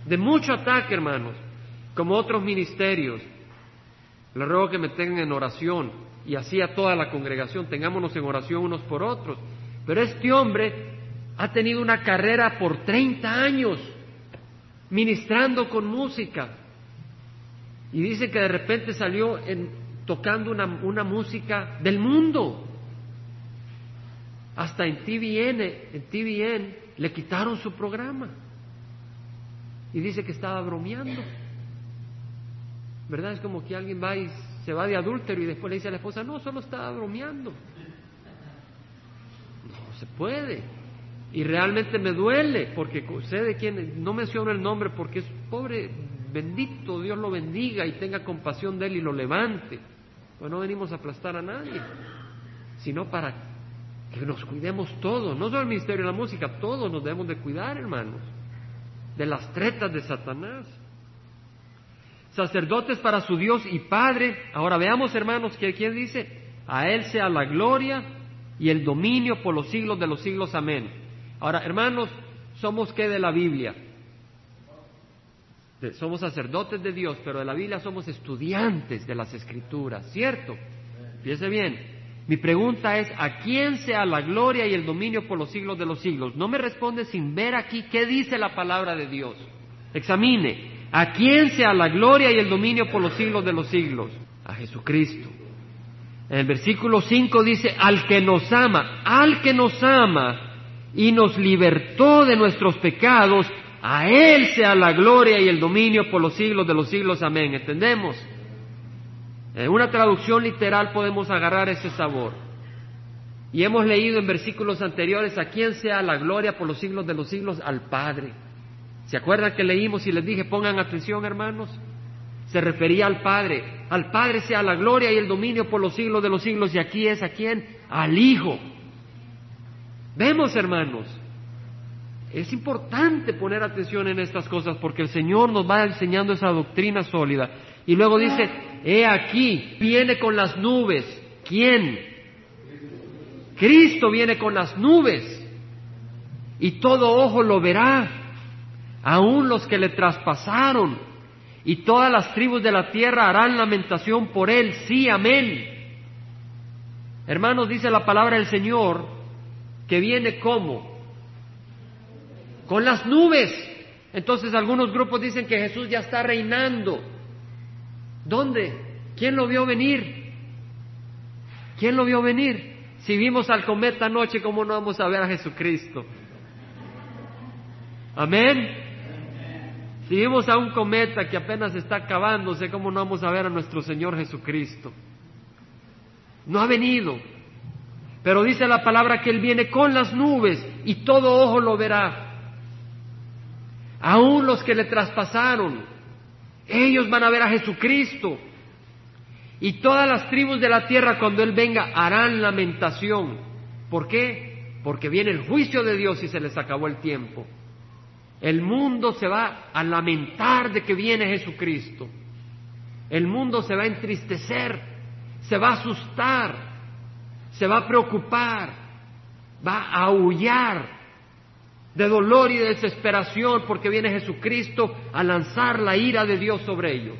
de mucho ataque, hermanos, como otros ministerios. Les ruego que me tengan en oración y así a toda la congregación, tengámonos en oración unos por otros. Pero este hombre ha tenido una carrera por 30 años ministrando con música. Y dice que de repente salió en, tocando una, música del mundo. Hasta en TVN, en TVN le quitaron su programa. Y dice que estaba bromeando. ¿Verdad? Es como que alguien va y se va de adúltero y después le dice a la esposa, no, solo estaba bromeando. No se puede. Y realmente me duele porque sé de quién, no menciono el nombre porque es pobre, bendito, Dios lo bendiga y tenga compasión de él y lo levante. Pues no venimos a aplastar a nadie, sino para que nos cuidemos todos, no solo el ministerio de la música, todos nos debemos de cuidar, hermanos, de las tretas de Satanás. Sacerdotes para su Dios y Padre. Ahora veamos, hermanos, que quién dice, a Él sea la gloria y el dominio por los siglos de los siglos. Amén. Ahora, hermanos, somos qué de la Biblia? somos sacerdotes de Dios, pero de la Biblia somos estudiantes de las Escrituras, ¿cierto? Fíjese bien, mi pregunta es, ¿a quién sea la gloria y el dominio por los siglos de los siglos? No me responde sin ver aquí qué dice la palabra de Dios. Examine, ¿a quién sea la gloria y el dominio por los siglos de los siglos? A Jesucristo. En el versículo 5 dice, al que nos ama, al que nos ama y nos libertó de nuestros pecados, a Él sea la gloria y el dominio por los siglos de los siglos. Amén. ¿Entendemos? En una traducción literal podemos agarrar ese sabor. Y hemos leído en versículos anteriores a quién sea la gloria por los siglos de los siglos, al Padre. ¿Se acuerdan que leímos y les dije, pongan atención hermanos? Se refería al Padre. Al Padre sea la gloria y el dominio por los siglos de los siglos. Y aquí es a quién? Al Hijo. Vemos hermanos. Es importante poner atención en estas cosas porque el Señor nos va enseñando esa doctrina sólida. Y luego dice, he aquí, viene con las nubes. ¿Quién? Cristo viene con las nubes. Y todo ojo lo verá, aun los que le traspasaron. Y todas las tribus de la tierra harán lamentación por él. Sí, amén. Hermanos, dice la palabra del Señor, que viene como? Con las nubes. Entonces algunos grupos dicen que Jesús ya está reinando ¿Dónde? ¿Quién lo vio venir? ¿Quién lo vio venir? Si vimos al cometa anoche, ¿cómo no vamos a ver a Jesucristo? Amén. Si vimos a un cometa que apenas está acabándose, ¿cómo no vamos a ver a nuestro Señor Jesucristo? No ha venido. Pero dice la palabra que Él viene con las nubes y todo ojo lo verá. Aún los que le traspasaron, ellos van a ver a Jesucristo. Y todas las tribus de la tierra cuando Él venga harán lamentación. ¿Por qué? Porque viene el juicio de Dios y se les acabó el tiempo. El mundo se va a lamentar de que viene Jesucristo. El mundo se va a entristecer, se va a asustar, se va a preocupar, va a aullar, de dolor y de desesperación porque viene Jesucristo a lanzar la ira de Dios sobre ellos.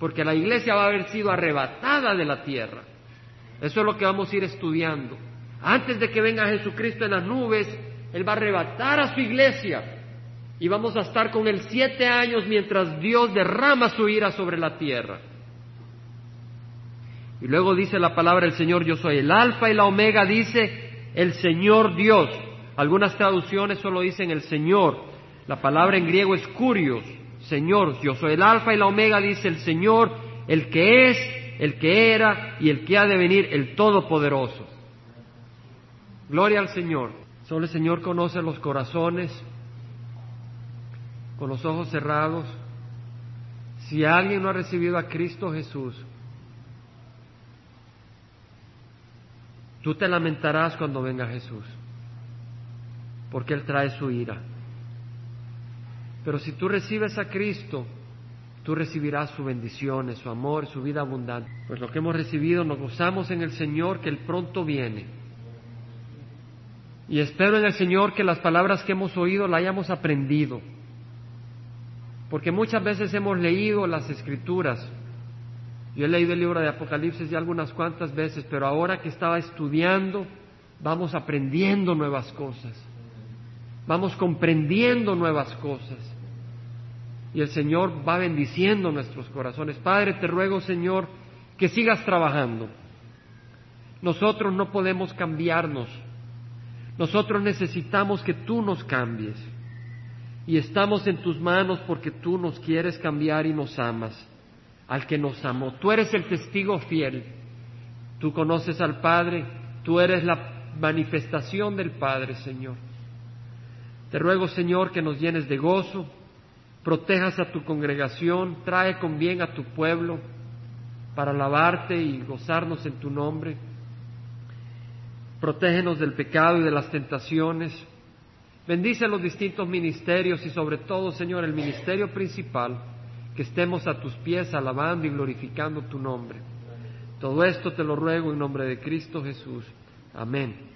Porque la iglesia va a haber sido arrebatada de la tierra. Eso es lo que vamos a ir estudiando. Antes de que venga Jesucristo en las nubes, Él va a arrebatar a su iglesia y vamos a estar con Él siete años mientras Dios derrama su ira sobre la tierra. Y luego dice la palabra del Señor, yo soy el alfa y la omega, dice, el Señor Dios. Algunas traducciones solo dicen el Señor. La palabra en griego es curios, Señor. Yo soy el alfa y la omega, dice el Señor, el que es, el que era y el que ha de venir, el Todopoderoso. Gloria al Señor. Solo el Señor conoce los corazones, con los ojos cerrados. Si alguien no ha recibido a Cristo Jesús, Tú te lamentarás cuando venga Jesús, porque Él trae su ira. Pero si tú recibes a Cristo, tú recibirás su bendiciones, su amor, su vida abundante. Pues lo que hemos recibido nos gozamos en el Señor que Él pronto viene. Y espero en el Señor que las palabras que hemos oído las hayamos aprendido. Porque muchas veces hemos leído las escrituras yo he leído el libro de Apocalipsis ya algunas cuantas veces, pero ahora que estaba estudiando, vamos aprendiendo nuevas cosas, vamos comprendiendo nuevas cosas. Y el Señor va bendiciendo nuestros corazones. Padre, te ruego, Señor, que sigas trabajando. Nosotros no podemos cambiarnos. Nosotros necesitamos que tú nos cambies y estamos en tus manos porque tú nos quieres cambiar y nos amas, al que nos amó. Tú eres el testigo fiel, tú conoces al Padre, tú eres la manifestación del Padre, Señor. Te ruego, Señor, que nos llenes de gozo, protejas a tu congregación, trae con bien a tu pueblo para alabarte y gozarnos en tu nombre. Protégenos del pecado y de las tentaciones. Bendice los distintos ministerios y sobre todo, Señor, el ministerio principal, que estemos a tus pies alabando y glorificando tu nombre. Todo esto te lo ruego en nombre de Cristo Jesús. Amén.